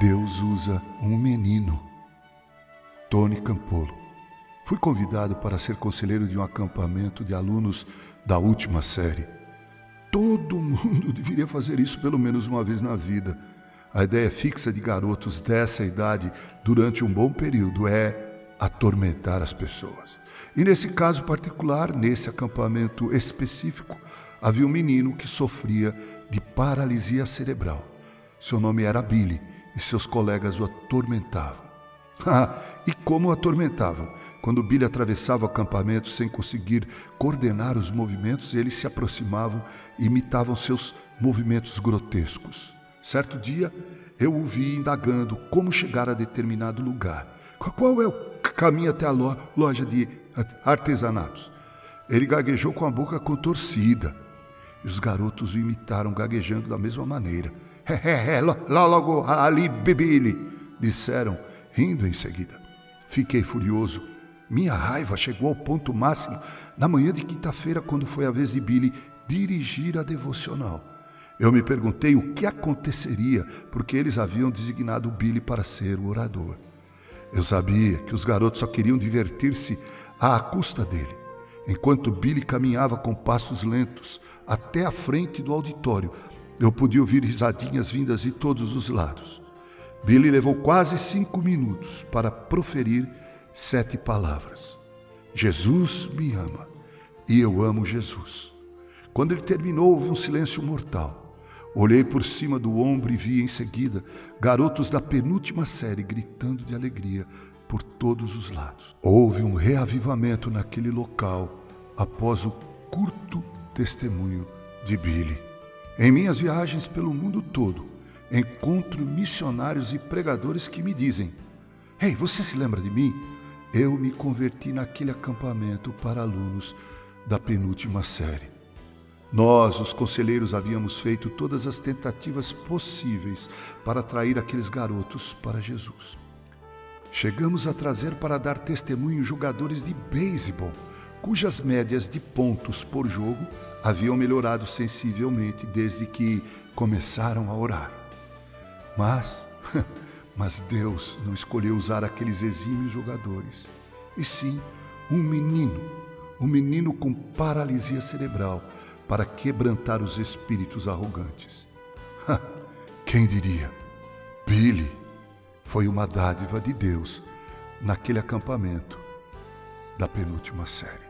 Deus usa um menino. Tony Campolo. Fui convidado para ser conselheiro de um acampamento de alunos da última série. Todo mundo deveria fazer isso pelo menos uma vez na vida. A ideia fixa de garotos dessa idade durante um bom período é atormentar as pessoas. E nesse caso particular, nesse acampamento específico, havia um menino que sofria de paralisia cerebral. Seu nome era Billy e seus colegas o atormentavam. Ah, e como o atormentavam? Quando Billy atravessava o acampamento sem conseguir coordenar os movimentos, eles se aproximavam e imitavam seus movimentos grotescos. Certo dia, eu o vi indagando como chegar a determinado lugar. Qual é o caminho até a loja de artesanatos? Ele gaguejou com a boca contorcida. E os garotos o imitaram gaguejando da mesma maneira. É, é, lá logo ali, Billy, disseram, rindo em seguida. Fiquei furioso. Minha raiva chegou ao ponto máximo na manhã de quinta-feira, quando foi a vez de Billy dirigir a devocional. Eu me perguntei o que aconteceria, porque eles haviam designado Billy para ser o orador. Eu sabia que os garotos só queriam divertir-se à custa dele. Enquanto Billy caminhava com passos lentos até a frente do auditório, eu podia ouvir risadinhas vindas de todos os lados. Billy levou quase cinco minutos para proferir sete palavras. Jesus me ama e eu amo Jesus. Quando ele terminou, houve um silêncio mortal. Olhei por cima do ombro e vi em seguida garotos da penúltima série gritando de alegria por todos os lados. Houve um reavivamento naquele local após o curto testemunho de Billy. Em minhas viagens pelo mundo todo, encontro missionários e pregadores que me dizem: Ei, hey, você se lembra de mim? Eu me converti naquele acampamento para alunos da penúltima série. Nós, os conselheiros, havíamos feito todas as tentativas possíveis para atrair aqueles garotos para Jesus. Chegamos a trazer para dar testemunho jogadores de beisebol cujas médias de pontos por jogo haviam melhorado sensivelmente desde que começaram a orar. Mas, mas Deus não escolheu usar aqueles exímios jogadores, e sim um menino, um menino com paralisia cerebral, para quebrantar os espíritos arrogantes. Quem diria? Billy foi uma dádiva de Deus naquele acampamento da penúltima série.